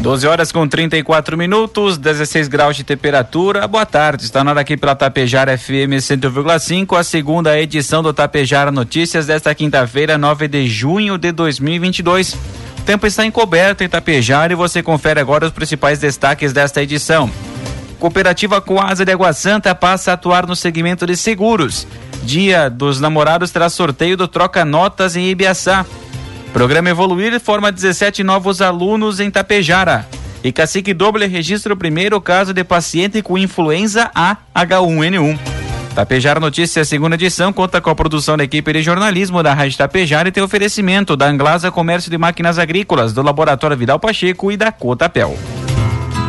12 horas com 34 minutos, 16 graus de temperatura. Boa tarde, está na hora aqui pela Tapejara FM 100,5, a segunda edição do Tapejara Notícias desta quinta-feira, 9 de junho de 2022. O tempo está encoberto em Tapejara e você confere agora os principais destaques desta edição. Cooperativa Coasa de Água Santa passa a atuar no segmento de seguros. Dia dos Namorados terá sorteio do Troca Notas em Ibiaçá. Programa Evoluir forma 17 novos alunos em Tapejara. E Cacique Doble registra o primeiro caso de paciente com influenza A H1N1. Tapejara Notícias, segunda edição, conta com a produção da equipe de jornalismo da Rádio Tapejara e tem oferecimento da Anglasa Comércio de Máquinas Agrícolas, do Laboratório Vidal Pacheco e da Cotapel.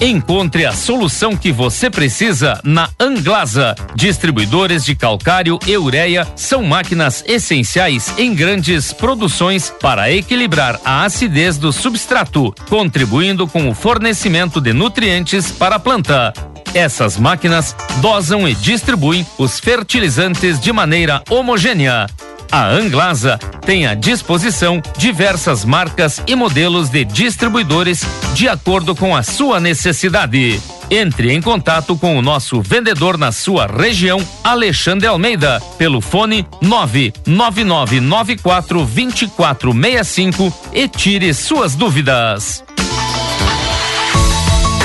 Encontre a solução que você precisa na Anglasa. Distribuidores de calcário e ureia são máquinas essenciais em grandes produções para equilibrar a acidez do substrato, contribuindo com o fornecimento de nutrientes para a planta. Essas máquinas dosam e distribuem os fertilizantes de maneira homogênea a Anglasa tem à disposição diversas marcas e modelos de distribuidores de acordo com a sua necessidade. Entre em contato com o nosso vendedor na sua região, Alexandre Almeida, pelo fone 99994 2465 e tire suas dúvidas.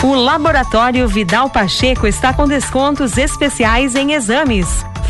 O Laboratório Vidal Pacheco está com descontos especiais em exames.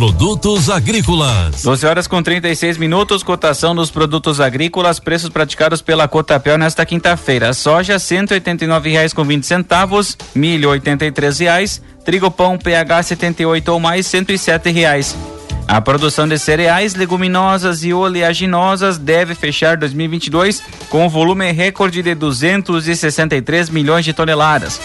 Produtos agrícolas. 12 horas com 36 minutos, cotação dos produtos agrícolas, preços praticados pela Cotapel nesta quinta-feira. Soja R$ reais com 20 centavos, milho R$ reais, trigo pão PH 78 ou mais R$ reais. A produção de cereais, leguminosas e oleaginosas deve fechar 2022 com um volume recorde de 263 milhões de toneladas.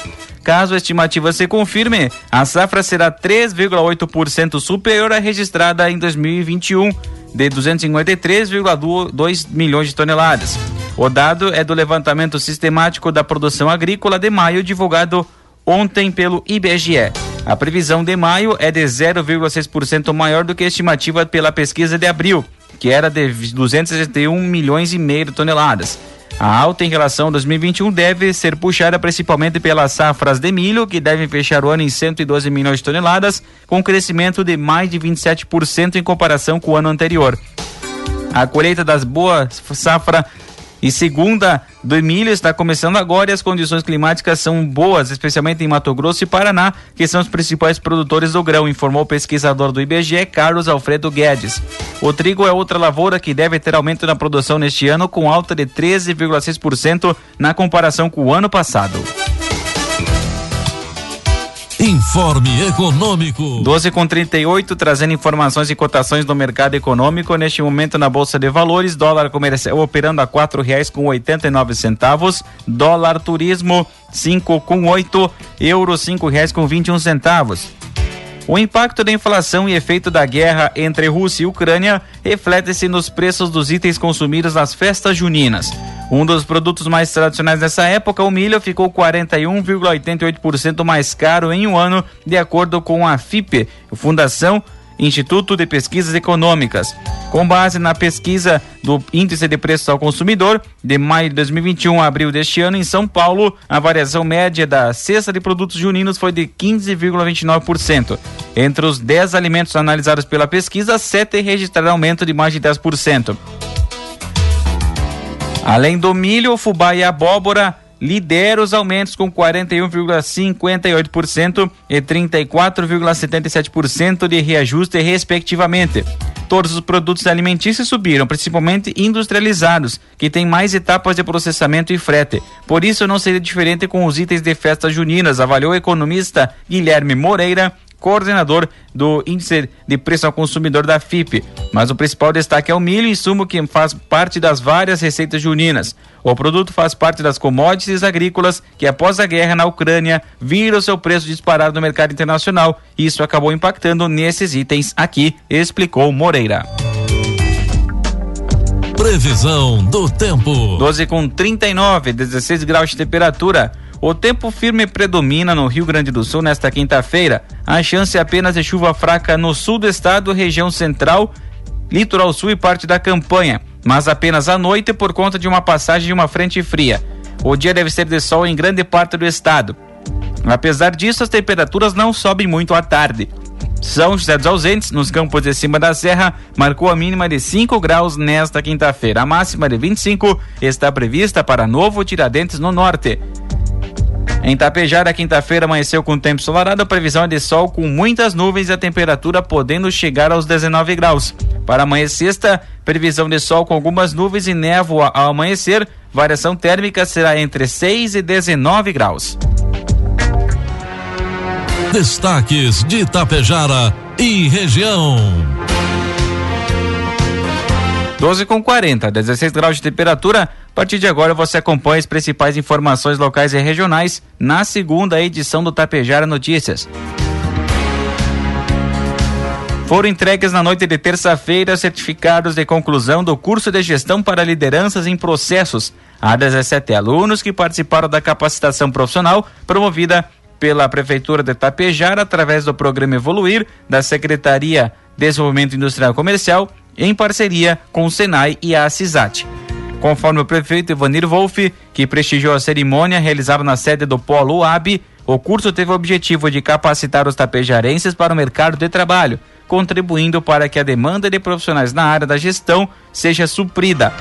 Caso a estimativa se confirme, a safra será 3,8% superior à registrada em 2021, de 253,2 milhões de toneladas. O dado é do levantamento sistemático da produção agrícola de maio, divulgado ontem pelo IBGE. A previsão de maio é de 0,6% maior do que a estimativa pela pesquisa de abril, que era de 261 milhões e meio de toneladas. A alta em relação a 2021 deve ser puxada principalmente pelas safras de milho, que devem fechar o ano em 112 milhões de toneladas, com crescimento de mais de 27% em comparação com o ano anterior. A colheita das boas safra e segunda do milho está começando agora e as condições climáticas são boas, especialmente em Mato Grosso e Paraná, que são os principais produtores do grão, informou o pesquisador do IBGE, Carlos Alfredo Guedes. O trigo é outra lavoura que deve ter aumento na produção neste ano, com alta de 13,6% na comparação com o ano passado. Informe Econômico. 12 com 38, trazendo informações e cotações do mercado econômico. Neste momento, na Bolsa de Valores, dólar comercial operando a quatro reais com oitenta e nove centavos, dólar turismo cinco com oito, euro cinco reais com vinte e um centavos. O impacto da inflação e efeito da guerra entre Rússia e Ucrânia reflete-se nos preços dos itens consumidos nas festas juninas. Um dos produtos mais tradicionais dessa época, o milho, ficou 41,88% mais caro em um ano, de acordo com a FIPE, Fundação Instituto de Pesquisas Econômicas. Com base na pesquisa do Índice de Preços ao Consumidor, de maio de 2021 a abril deste ano, em São Paulo, a variação média da cesta de produtos juninos foi de 15,29%. Entre os 10 alimentos analisados pela pesquisa, 7 registraram aumento de mais de 10%. Além do milho, fubá e abóbora, lidera os aumentos com 41,58% e 34,77% de reajuste, respectivamente. Todos os produtos alimentícios subiram, principalmente industrializados, que têm mais etapas de processamento e frete. Por isso, não seria diferente com os itens de festas juninas, avaliou o economista Guilherme Moreira, coordenador do Índice de Preço ao Consumidor da FIP. Mas o principal destaque é o milho, insumo que faz parte das várias receitas juninas. O produto faz parte das commodities agrícolas que, após a guerra na Ucrânia, viram seu preço disparar no mercado internacional. Isso acabou impactando nesses itens aqui, explicou Moreira. Previsão do tempo. 12 com 39, 16 graus de temperatura. O tempo firme predomina no Rio Grande do Sul nesta quinta-feira. A chance é apenas de chuva fraca no sul do estado, região central, litoral sul e parte da campanha, mas apenas à noite por conta de uma passagem de uma frente fria. O dia deve ser de sol em grande parte do estado. Apesar disso, as temperaturas não sobem muito à tarde. São José dos Ausentes, nos campos de cima da serra, marcou a mínima de 5 graus nesta quinta-feira. A máxima de 25 está prevista para Novo Tiradentes, no norte. Em Tapejara, quinta-feira amanheceu com tempo ensolarado, a previsão é de sol com muitas nuvens e a temperatura podendo chegar aos 19 graus. Para amanhã sexta, previsão de sol com algumas nuvens e névoa ao amanhecer, variação térmica será entre 6 e 19 graus. Destaques de Tapejara e região. 12 com 40, 16 graus de temperatura. A partir de agora você acompanha as principais informações locais e regionais na segunda edição do Tapejara Notícias. Foram entregues na noite de terça-feira certificados de conclusão do curso de gestão para lideranças em processos a 17 alunos que participaram da capacitação profissional promovida pela Prefeitura de Tapejara através do programa Evoluir da Secretaria de Desenvolvimento Industrial e Comercial em parceria com o Senai e a CISAT. Conforme o prefeito Ivanir Wolff, que prestigiou a cerimônia realizada na sede do Polo UAB, o curso teve o objetivo de capacitar os tapejarenses para o mercado de trabalho, contribuindo para que a demanda de profissionais na área da gestão seja suprida.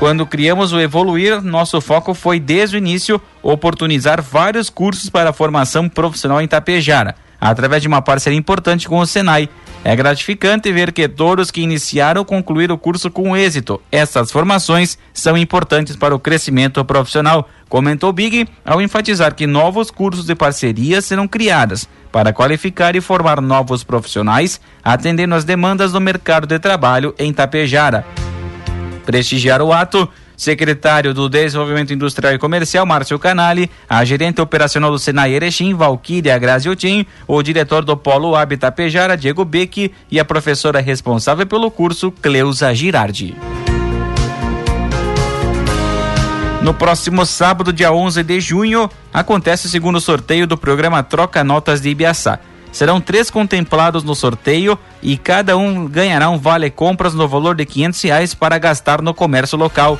Quando criamos o Evoluir, nosso foco foi desde o início oportunizar vários cursos para a formação profissional em Tapejara, através de uma parceria importante com o Senai, é gratificante ver que todos que iniciaram concluíram o curso com êxito. Essas formações são importantes para o crescimento profissional, comentou Big ao enfatizar que novos cursos de parceria serão criados para qualificar e formar novos profissionais, atendendo às demandas do mercado de trabalho em Tapejara. Prestigiar o ato secretário do Desenvolvimento Industrial e Comercial, Márcio Canali, a gerente operacional do Senai Erechim, Valquíria Graziotin, o diretor do Polo Habitat Pejara, Diego Beck, e a professora responsável pelo curso, Cleusa Girardi. No próximo sábado, dia 11 de junho, acontece o segundo sorteio do programa Troca Notas de Ibiaçá. Serão três contemplados no sorteio e cada um ganhará um vale compras no valor de 500 reais para gastar no comércio local.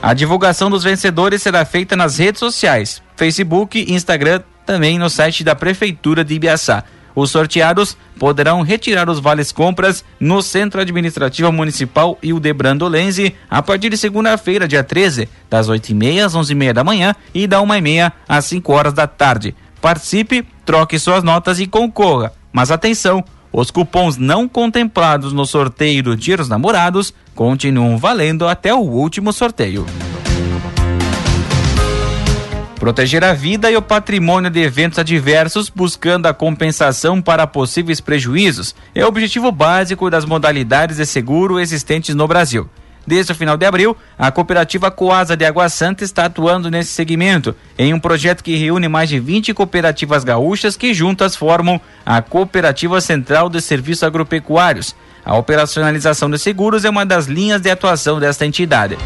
A divulgação dos vencedores será feita nas redes sociais, Facebook, Instagram, também no site da Prefeitura de Ibiaçá. Os sorteados poderão retirar os vales compras no Centro Administrativo Municipal Hildebrando Lenze a partir de segunda-feira, dia 13, das 8h30 às 11h30 da manhã e da 1h30 às 5 horas da tarde. Participe, troque suas notas e concorra. Mas atenção! Os cupons não contemplados no sorteio do Dia dos Namorados continuam valendo até o último sorteio. Proteger a vida e o patrimônio de eventos adversos, buscando a compensação para possíveis prejuízos, é o objetivo básico das modalidades de seguro existentes no Brasil. Desde o final de abril, a cooperativa Coasa de Água Santa está atuando nesse segmento, em um projeto que reúne mais de 20 cooperativas gaúchas que juntas formam a Cooperativa Central de Serviços Agropecuários. A operacionalização de seguros é uma das linhas de atuação desta entidade.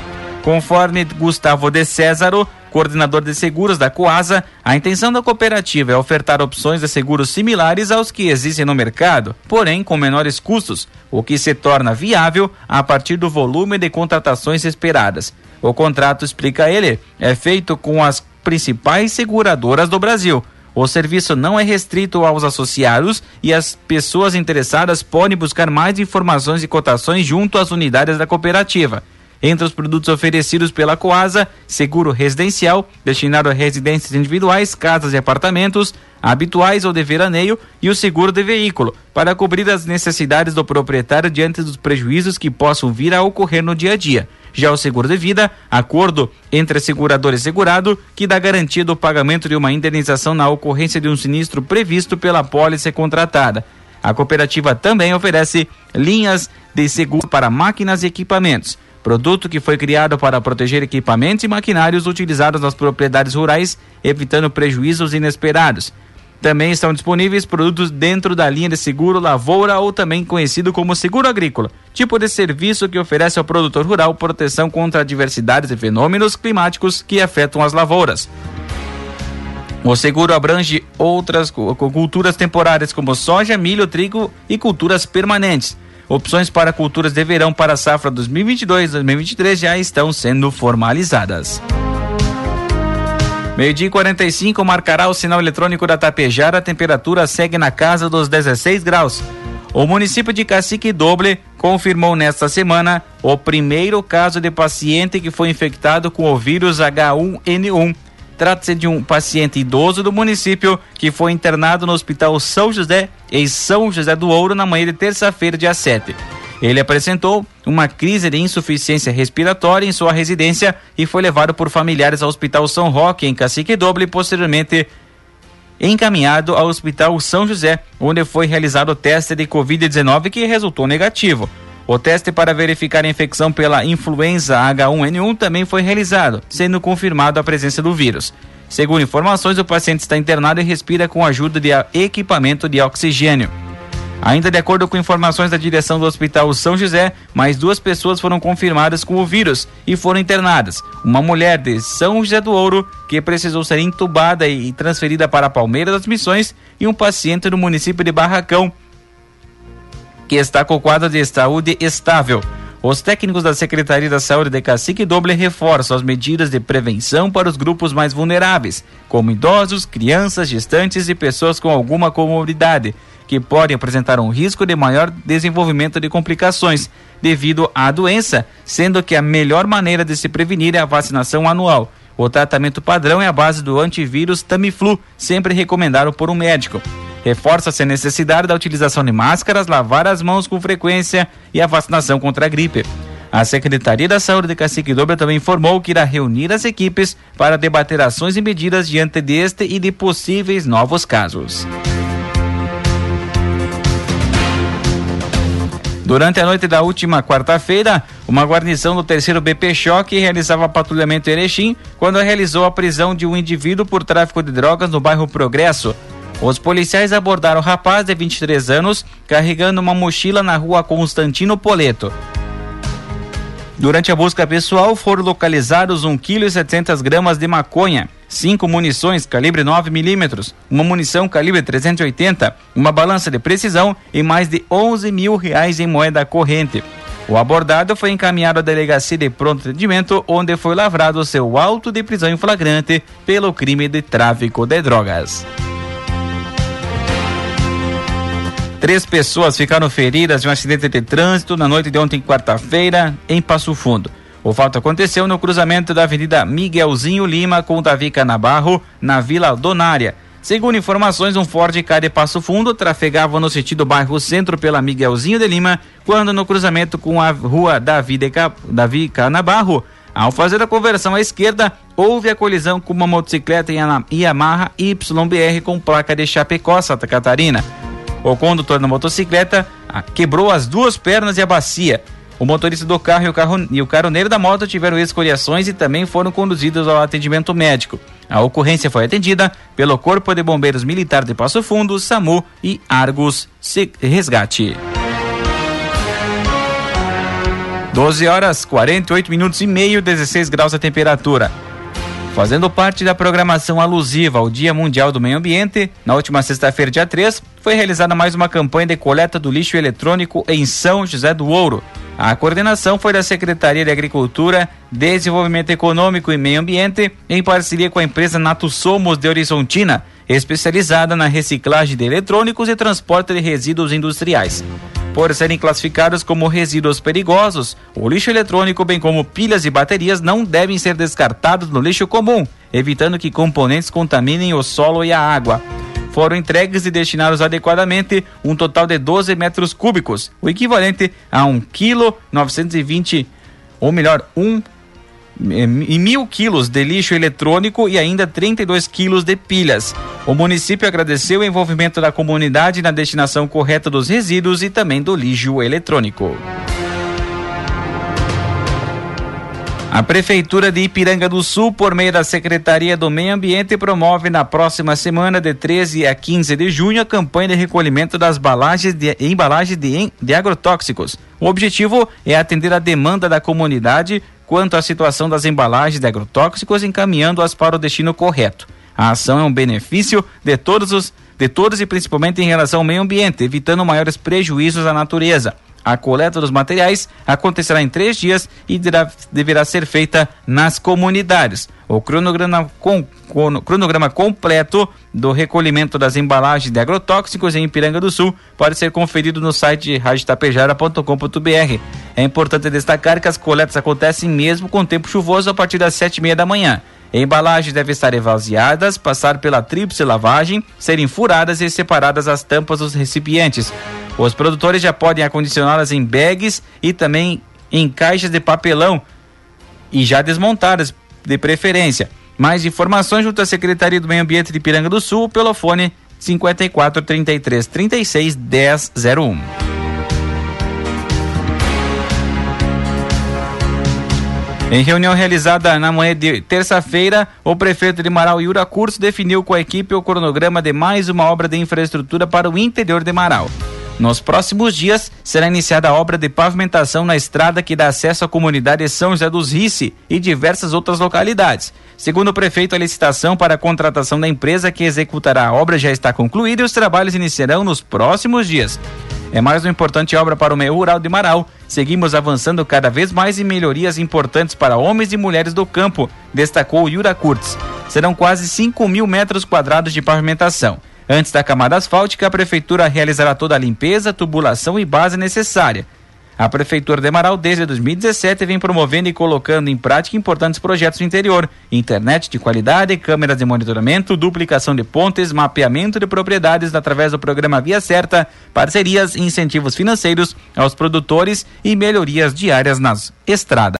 Conforme Gustavo de Césaro, coordenador de seguros da Coasa, a intenção da cooperativa é ofertar opções de seguros similares aos que existem no mercado, porém com menores custos, o que se torna viável a partir do volume de contratações esperadas. O contrato, explica ele, é feito com as principais seguradoras do Brasil. O serviço não é restrito aos associados e as pessoas interessadas podem buscar mais informações e cotações junto às unidades da cooperativa. Entre os produtos oferecidos pela Coasa, seguro residencial, destinado a residências individuais, casas e apartamentos, habituais ou de veraneio, e o seguro de veículo, para cobrir as necessidades do proprietário diante dos prejuízos que possam vir a ocorrer no dia a dia. Já o seguro de vida, acordo entre segurador e segurado, que dá garantia do pagamento de uma indenização na ocorrência de um sinistro previsto pela pólice contratada. A cooperativa também oferece linhas de seguro para máquinas e equipamentos produto que foi criado para proteger equipamentos e maquinários utilizados nas propriedades rurais, evitando prejuízos inesperados. Também estão disponíveis produtos dentro da linha de seguro lavoura ou também conhecido como seguro agrícola, tipo de serviço que oferece ao produtor rural proteção contra adversidades e fenômenos climáticos que afetam as lavouras. O seguro abrange outras culturas temporárias como soja, milho, trigo e culturas permanentes. Opções para culturas de verão para a safra 2022-2023 já estão sendo formalizadas. Meio-dia 45 marcará o sinal eletrônico da Tapejara. A temperatura segue na casa dos 16 graus. O município de Cacique Doble confirmou nesta semana o primeiro caso de paciente que foi infectado com o vírus H1N1. Trata-se de um paciente idoso do município que foi internado no Hospital São José, em São José do Ouro, na manhã de terça-feira, dia 7. Ele apresentou uma crise de insuficiência respiratória em sua residência e foi levado por familiares ao Hospital São Roque, em Cacique Doble, e posteriormente encaminhado ao Hospital São José, onde foi realizado o teste de Covid-19 que resultou negativo. O teste para verificar a infecção pela influenza H1N1 também foi realizado, sendo confirmado a presença do vírus. Segundo informações, o paciente está internado e respira com a ajuda de equipamento de oxigênio. Ainda de acordo com informações da direção do Hospital São José, mais duas pessoas foram confirmadas com o vírus e foram internadas. Uma mulher de São José do Ouro, que precisou ser entubada e transferida para Palmeira das Missões, e um paciente do município de Barracão, que está com o quadro de saúde estável. Os técnicos da Secretaria da Saúde de Cacique Doble reforçam as medidas de prevenção para os grupos mais vulneráveis, como idosos, crianças, gestantes e pessoas com alguma comorbidade, que podem apresentar um risco de maior desenvolvimento de complicações devido à doença, sendo que a melhor maneira de se prevenir é a vacinação anual. O tratamento padrão é a base do antivírus Tamiflu, sempre recomendado por um médico. Reforça-se a necessidade da utilização de máscaras, lavar as mãos com frequência e a vacinação contra a gripe. A Secretaria da Saúde de Cacique Dobra também informou que irá reunir as equipes para debater ações e medidas diante deste e de possíveis novos casos. Durante a noite da última quarta-feira, uma guarnição do terceiro BP Choque realizava patrulhamento em Erechim quando realizou a prisão de um indivíduo por tráfico de drogas no bairro Progresso. Os policiais abordaram o rapaz de 23 anos carregando uma mochila na rua Constantino Poleto. Durante a busca pessoal foram localizados 1 kg e 700 gramas de maconha, cinco munições calibre 9 milímetros, uma munição calibre 380, uma balança de precisão e mais de 11 mil reais em moeda corrente. O abordado foi encaminhado à delegacia de pronto atendimento, onde foi lavrado seu auto de prisão em flagrante pelo crime de tráfico de drogas. Três pessoas ficaram feridas em um acidente de trânsito na noite de ontem, quarta-feira, em Passo Fundo. O fato aconteceu no cruzamento da Avenida Miguelzinho Lima com Davi Canabarro, na Vila Donária. Segundo informações, um Ford K de Passo Fundo trafegava no sentido bairro Centro pela Miguelzinho de Lima, quando no cruzamento com a rua Davi, de Ca... Davi Canabarro, ao fazer a conversão à esquerda, houve a colisão com uma motocicleta Yamaha YBR com placa de Chapecó, Santa Catarina. O condutor da motocicleta ah, quebrou as duas pernas e a bacia. O motorista do carro e o, carro, e o caroneiro da moto tiveram escoriações e também foram conduzidos ao atendimento médico. A ocorrência foi atendida pelo Corpo de Bombeiros Militar de Passo Fundo, SAMU e Argos Resgate. 12 horas 48 minutos e meio, 16 graus a temperatura. Fazendo parte da programação alusiva ao Dia Mundial do Meio Ambiente, na última sexta-feira, dia 3, foi realizada mais uma campanha de coleta do lixo eletrônico em São José do Ouro. A coordenação foi da Secretaria de Agricultura, Desenvolvimento Econômico e Meio Ambiente, em parceria com a empresa Nato Somos de Horizontina, especializada na reciclagem de eletrônicos e transporte de resíduos industriais por serem classificados como resíduos perigosos. O lixo eletrônico, bem como pilhas e baterias, não devem ser descartados no lixo comum, evitando que componentes contaminem o solo e a água. Foram entregues e destinados adequadamente um total de 12 metros cúbicos, o equivalente a 1 kg 920, ou melhor, 1 e mil quilos de lixo eletrônico e ainda 32 quilos de pilhas. O município agradeceu o envolvimento da comunidade na destinação correta dos resíduos e também do lixo eletrônico. A Prefeitura de Ipiranga do Sul, por meio da Secretaria do Meio Ambiente, promove na próxima semana, de 13 a 15 de junho, a campanha de recolhimento das embalagens de, embalagens de, de agrotóxicos. O objetivo é atender a demanda da comunidade quanto à situação das embalagens de agrotóxicos, encaminhando-as para o destino correto. A ação é um benefício de todos os de todos e principalmente em relação ao meio ambiente, evitando maiores prejuízos à natureza. A coleta dos materiais acontecerá em três dias e deverá, ser feita nas comunidades. O cronograma, com, cronograma completo do recolhimento das embalagens de agrotóxicos em Ipiranga do Sul pode ser conferido no site radiotapejara.com.br. É importante destacar que as coletas acontecem mesmo com tempo chuvoso a partir das sete e meia da manhã. Embalagens devem estar esvaziadas, passar pela tríplice lavagem, serem furadas e separadas as tampas dos recipientes. Os produtores já podem acondicioná-las em bags e também em caixas de papelão e já desmontadas, de preferência. Mais informações junto à Secretaria do Meio Ambiente de Piranga do Sul pelo fone 54 33 36 10 01. Em reunião realizada na manhã de terça-feira, o prefeito de Marau, Yura Curso, definiu com a equipe o cronograma de mais uma obra de infraestrutura para o interior de Marau. Nos próximos dias, será iniciada a obra de pavimentação na estrada que dá acesso à comunidade São José dos Rice e diversas outras localidades. Segundo o prefeito, a licitação para a contratação da empresa que executará a obra já está concluída e os trabalhos iniciarão nos próximos dias. É mais uma importante obra para o meio rural de Marau. Seguimos avançando cada vez mais em melhorias importantes para homens e mulheres do campo, destacou Yura Kurtz. Serão quase 5 mil metros quadrados de pavimentação. Antes da camada asfáltica, a Prefeitura realizará toda a limpeza, tubulação e base necessária. A Prefeitura de Amaral, desde 2017, vem promovendo e colocando em prática importantes projetos no interior: internet de qualidade, câmeras de monitoramento, duplicação de pontes, mapeamento de propriedades através do programa Via Certa, parcerias e incentivos financeiros aos produtores e melhorias diárias nas estradas.